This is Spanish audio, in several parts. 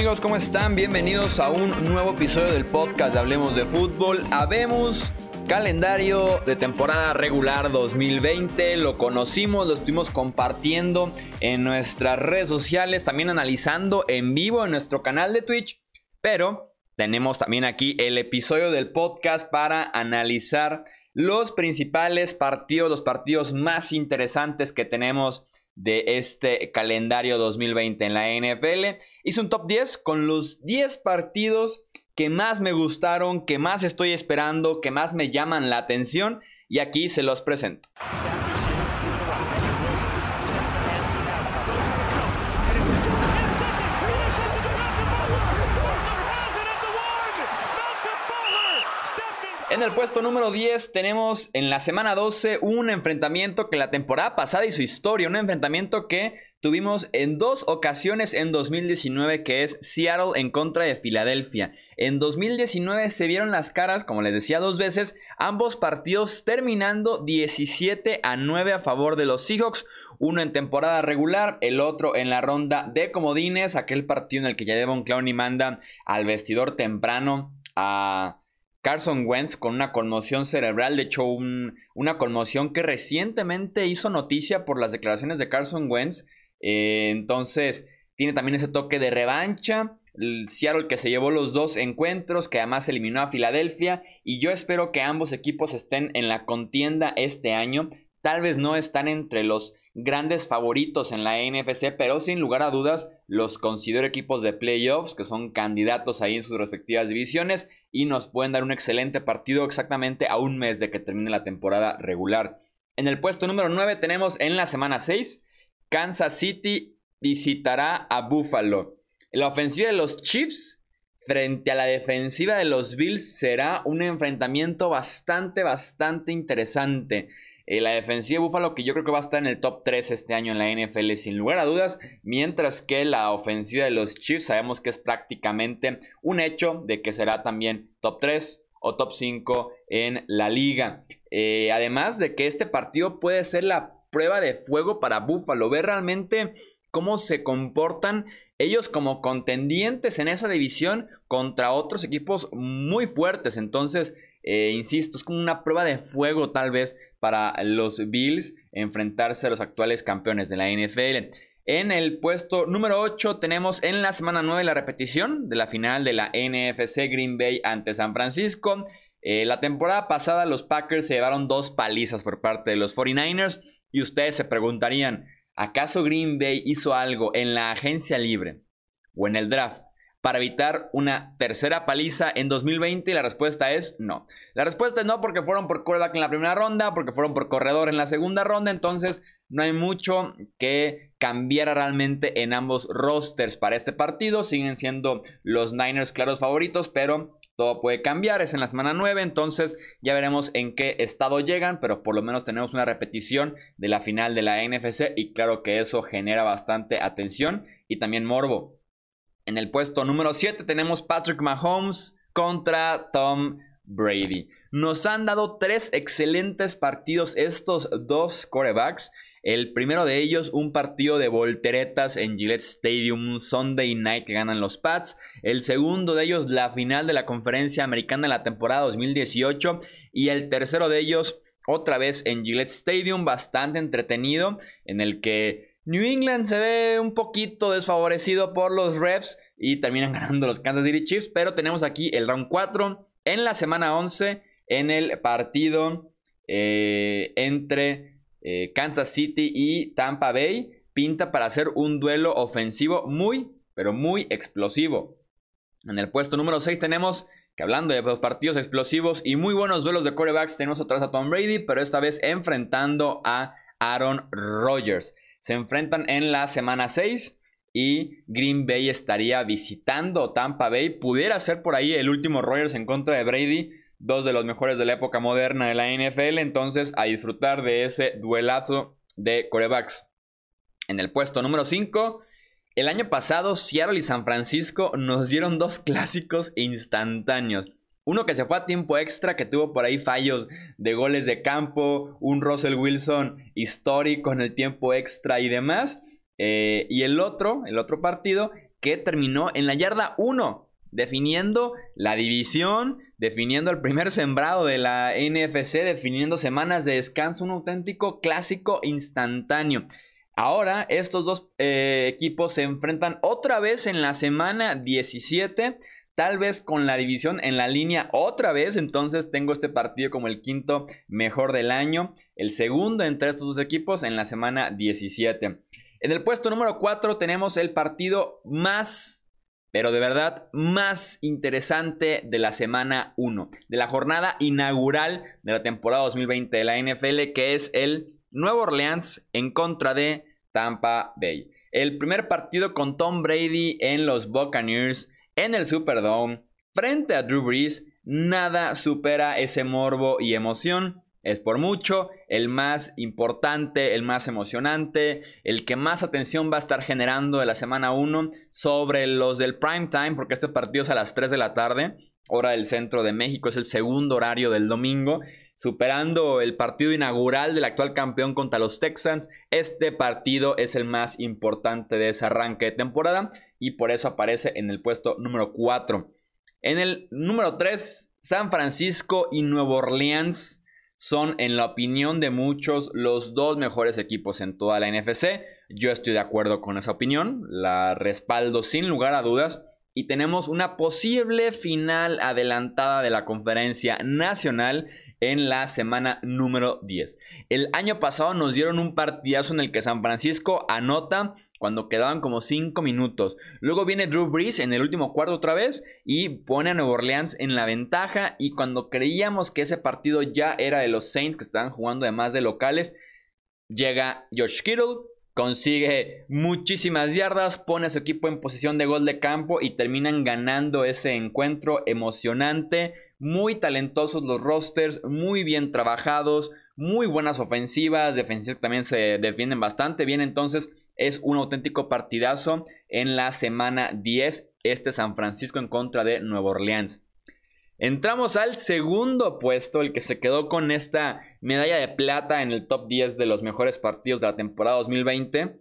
amigos? ¿Cómo están? Bienvenidos a un nuevo episodio del podcast de Hablemos de Fútbol. Habemos calendario de temporada regular 2020. Lo conocimos, lo estuvimos compartiendo en nuestras redes sociales, también analizando en vivo en nuestro canal de Twitch. Pero tenemos también aquí el episodio del podcast para analizar los principales partidos, los partidos más interesantes que tenemos de este calendario 2020 en la NFL. Hice un top 10 con los 10 partidos que más me gustaron, que más estoy esperando, que más me llaman la atención y aquí se los presento. En el puesto número 10 tenemos en la semana 12 un enfrentamiento que la temporada pasada hizo historia, un enfrentamiento que tuvimos en dos ocasiones en 2019 que es Seattle en contra de Filadelfia. En 2019 se vieron las caras, como les decía dos veces, ambos partidos terminando 17 a 9 a favor de los Seahawks, uno en temporada regular, el otro en la ronda de comodines, aquel partido en el que ya Devon Clowney manda al vestidor temprano a Carson Wentz con una conmoción cerebral, de hecho una conmoción que recientemente hizo noticia por las declaraciones de Carson Wentz, eh, entonces tiene también ese toque de revancha, el Seattle que se llevó los dos encuentros, que además eliminó a Filadelfia, y yo espero que ambos equipos estén en la contienda este año, tal vez no están entre los grandes favoritos en la NFC, pero sin lugar a dudas los considero equipos de playoffs que son candidatos ahí en sus respectivas divisiones y nos pueden dar un excelente partido exactamente a un mes de que termine la temporada regular. En el puesto número 9 tenemos en la semana 6, Kansas City visitará a Buffalo. La ofensiva de los Chiefs frente a la defensiva de los Bills será un enfrentamiento bastante, bastante interesante. Eh, la defensiva de Buffalo que yo creo que va a estar en el top 3 este año en la NFL sin lugar a dudas, mientras que la ofensiva de los Chiefs sabemos que es prácticamente un hecho de que será también top 3 o top 5 en la liga. Eh, además de que este partido puede ser la prueba de fuego para Buffalo, ver realmente cómo se comportan ellos como contendientes en esa división contra otros equipos muy fuertes. Entonces, eh, insisto, es como una prueba de fuego tal vez para los Bills enfrentarse a los actuales campeones de la NFL. En el puesto número 8 tenemos en la semana 9 la repetición de la final de la NFC Green Bay ante San Francisco. Eh, la temporada pasada los Packers se llevaron dos palizas por parte de los 49ers y ustedes se preguntarían, ¿acaso Green Bay hizo algo en la agencia libre o en el draft para evitar una tercera paliza en 2020? Y la respuesta es no. La respuesta es no porque fueron por quarterback en la primera ronda, porque fueron por corredor en la segunda ronda, entonces no hay mucho que cambiar realmente en ambos rosters para este partido. Siguen siendo los Niners claros favoritos, pero todo puede cambiar. Es en la semana 9, entonces ya veremos en qué estado llegan, pero por lo menos tenemos una repetición de la final de la NFC y claro que eso genera bastante atención y también morbo. En el puesto número 7 tenemos Patrick Mahomes contra Tom Brady. Nos han dado tres excelentes partidos estos dos corebacks. El primero de ellos, un partido de volteretas en Gillette Stadium, Sunday night que ganan los Pats. El segundo de ellos, la final de la conferencia americana de la temporada 2018. Y el tercero de ellos, otra vez en Gillette Stadium, bastante entretenido, en el que New England se ve un poquito desfavorecido por los refs y terminan ganando los Kansas City Chiefs, pero tenemos aquí el round 4 en la semana 11 en el partido eh, entre eh, Kansas City y Tampa Bay. Pinta para hacer un duelo ofensivo muy, pero muy explosivo. En el puesto número 6 tenemos que hablando de los partidos explosivos y muy buenos duelos de quarterbacks, tenemos vez a Tom Brady, pero esta vez enfrentando a Aaron Rodgers. Se enfrentan en la semana 6 y Green Bay estaría visitando Tampa Bay. Pudiera ser por ahí el último Rogers en contra de Brady, dos de los mejores de la época moderna de la NFL. Entonces, a disfrutar de ese duelazo de corebacks. En el puesto número 5, el año pasado Seattle y San Francisco nos dieron dos clásicos instantáneos. Uno que se fue a tiempo extra, que tuvo por ahí fallos de goles de campo, un Russell Wilson histórico en el tiempo extra y demás. Eh, y el otro, el otro partido, que terminó en la yarda 1 definiendo la división, definiendo el primer sembrado de la NFC, definiendo semanas de descanso, un auténtico clásico instantáneo. Ahora estos dos eh, equipos se enfrentan otra vez en la semana 17, tal vez con la división en la línea otra vez, entonces tengo este partido como el quinto mejor del año, el segundo entre estos dos equipos en la semana 17. En el puesto número 4 tenemos el partido más pero de verdad más interesante de la semana 1, de la jornada inaugural de la temporada 2020 de la NFL, que es el Nuevo Orleans en contra de Tampa Bay. El primer partido con Tom Brady en los Buccaneers en el Superdome frente a Drew Brees, nada supera ese morbo y emoción es por mucho el más importante, el más emocionante, el que más atención va a estar generando de la semana 1 sobre los del prime time, porque este partido es a las 3 de la tarde, hora del centro de México, es el segundo horario del domingo, superando el partido inaugural del actual campeón contra los Texans. Este partido es el más importante de ese arranque de temporada y por eso aparece en el puesto número 4. En el número 3, San Francisco y Nueva Orleans son, en la opinión de muchos, los dos mejores equipos en toda la NFC. Yo estoy de acuerdo con esa opinión, la respaldo sin lugar a dudas. Y tenemos una posible final adelantada de la conferencia nacional en la semana número 10. El año pasado nos dieron un partidazo en el que San Francisco anota cuando quedaban como 5 minutos. Luego viene Drew Brees en el último cuarto otra vez y pone a Nueva Orleans en la ventaja. Y cuando creíamos que ese partido ya era de los Saints que estaban jugando además de locales, llega Josh Kittle, consigue muchísimas yardas, pone a su equipo en posición de gol de campo y terminan ganando ese encuentro emocionante muy talentosos los rosters, muy bien trabajados, muy buenas ofensivas, defensivas también se defienden bastante bien, entonces es un auténtico partidazo en la semana 10, este San Francisco en contra de Nueva Orleans. Entramos al segundo puesto, el que se quedó con esta medalla de plata en el top 10 de los mejores partidos de la temporada 2020.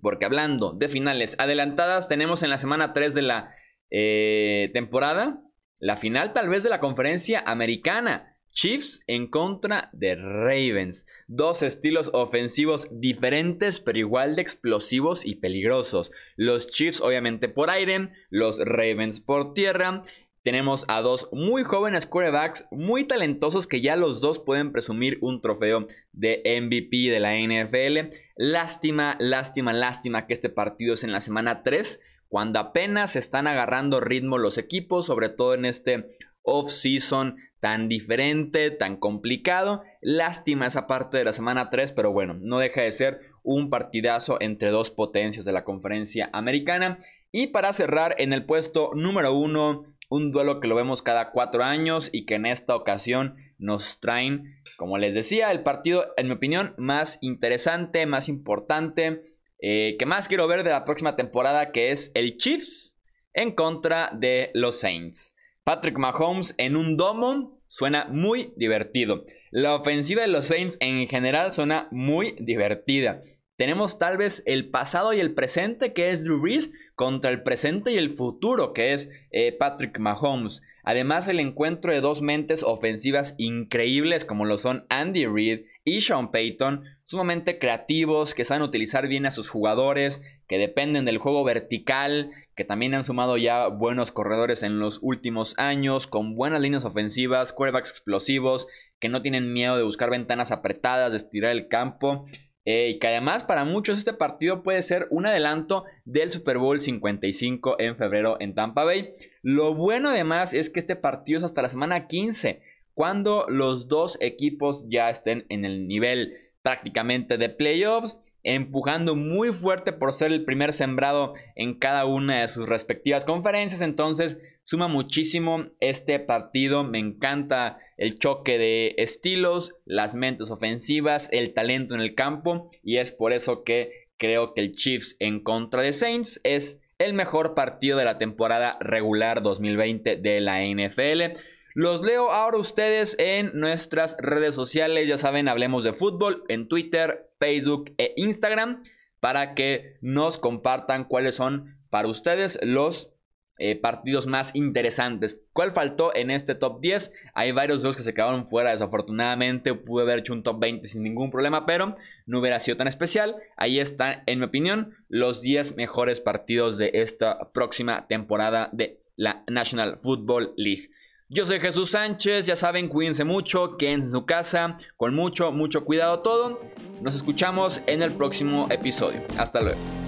Porque hablando de finales adelantadas, tenemos en la semana 3 de la eh, temporada la final tal vez de la conferencia americana. Chiefs en contra de Ravens. Dos estilos ofensivos diferentes pero igual de explosivos y peligrosos. Los Chiefs obviamente por aire, los Ravens por tierra. Tenemos a dos muy jóvenes quarterbacks, muy talentosos que ya los dos pueden presumir un trofeo de MVP de la NFL. Lástima, lástima, lástima que este partido es en la semana 3 cuando apenas están agarrando ritmo los equipos, sobre todo en este off-season tan diferente, tan complicado. Lástima esa parte de la semana 3, pero bueno, no deja de ser un partidazo entre dos potencias de la conferencia americana. Y para cerrar, en el puesto número 1, un duelo que lo vemos cada cuatro años y que en esta ocasión nos traen, como les decía, el partido, en mi opinión, más interesante, más importante eh, ¿Qué más quiero ver de la próxima temporada? Que es el Chiefs en contra de los Saints. Patrick Mahomes en un domo suena muy divertido. La ofensiva de los Saints en general suena muy divertida. Tenemos tal vez el pasado y el presente que es Drew Brees contra el presente y el futuro que es eh, Patrick Mahomes. Además el encuentro de dos mentes ofensivas increíbles como lo son Andy Reid y Sean Payton, sumamente creativos, que saben utilizar bien a sus jugadores, que dependen del juego vertical, que también han sumado ya buenos corredores en los últimos años, con buenas líneas ofensivas, quarterbacks explosivos, que no tienen miedo de buscar ventanas apretadas, de estirar el campo. Eh, y que además para muchos este partido puede ser un adelanto del Super Bowl 55 en febrero en Tampa Bay. Lo bueno además es que este partido es hasta la semana 15 cuando los dos equipos ya estén en el nivel prácticamente de playoffs, empujando muy fuerte por ser el primer sembrado en cada una de sus respectivas conferencias. Entonces, suma muchísimo este partido. Me encanta el choque de estilos, las mentes ofensivas, el talento en el campo. Y es por eso que creo que el Chiefs en contra de Saints es el mejor partido de la temporada regular 2020 de la NFL. Los leo ahora ustedes en nuestras redes sociales, ya saben, hablemos de fútbol en Twitter, Facebook e Instagram para que nos compartan cuáles son para ustedes los eh, partidos más interesantes. ¿Cuál faltó en este top 10? Hay varios de los que se quedaron fuera, desafortunadamente. Pude haber hecho un top 20 sin ningún problema, pero no hubiera sido tan especial. Ahí están, en mi opinión, los 10 mejores partidos de esta próxima temporada de la National Football League. Yo soy Jesús Sánchez, ya saben, cuídense mucho, quédense en su casa, con mucho, mucho cuidado todo. Nos escuchamos en el próximo episodio. Hasta luego.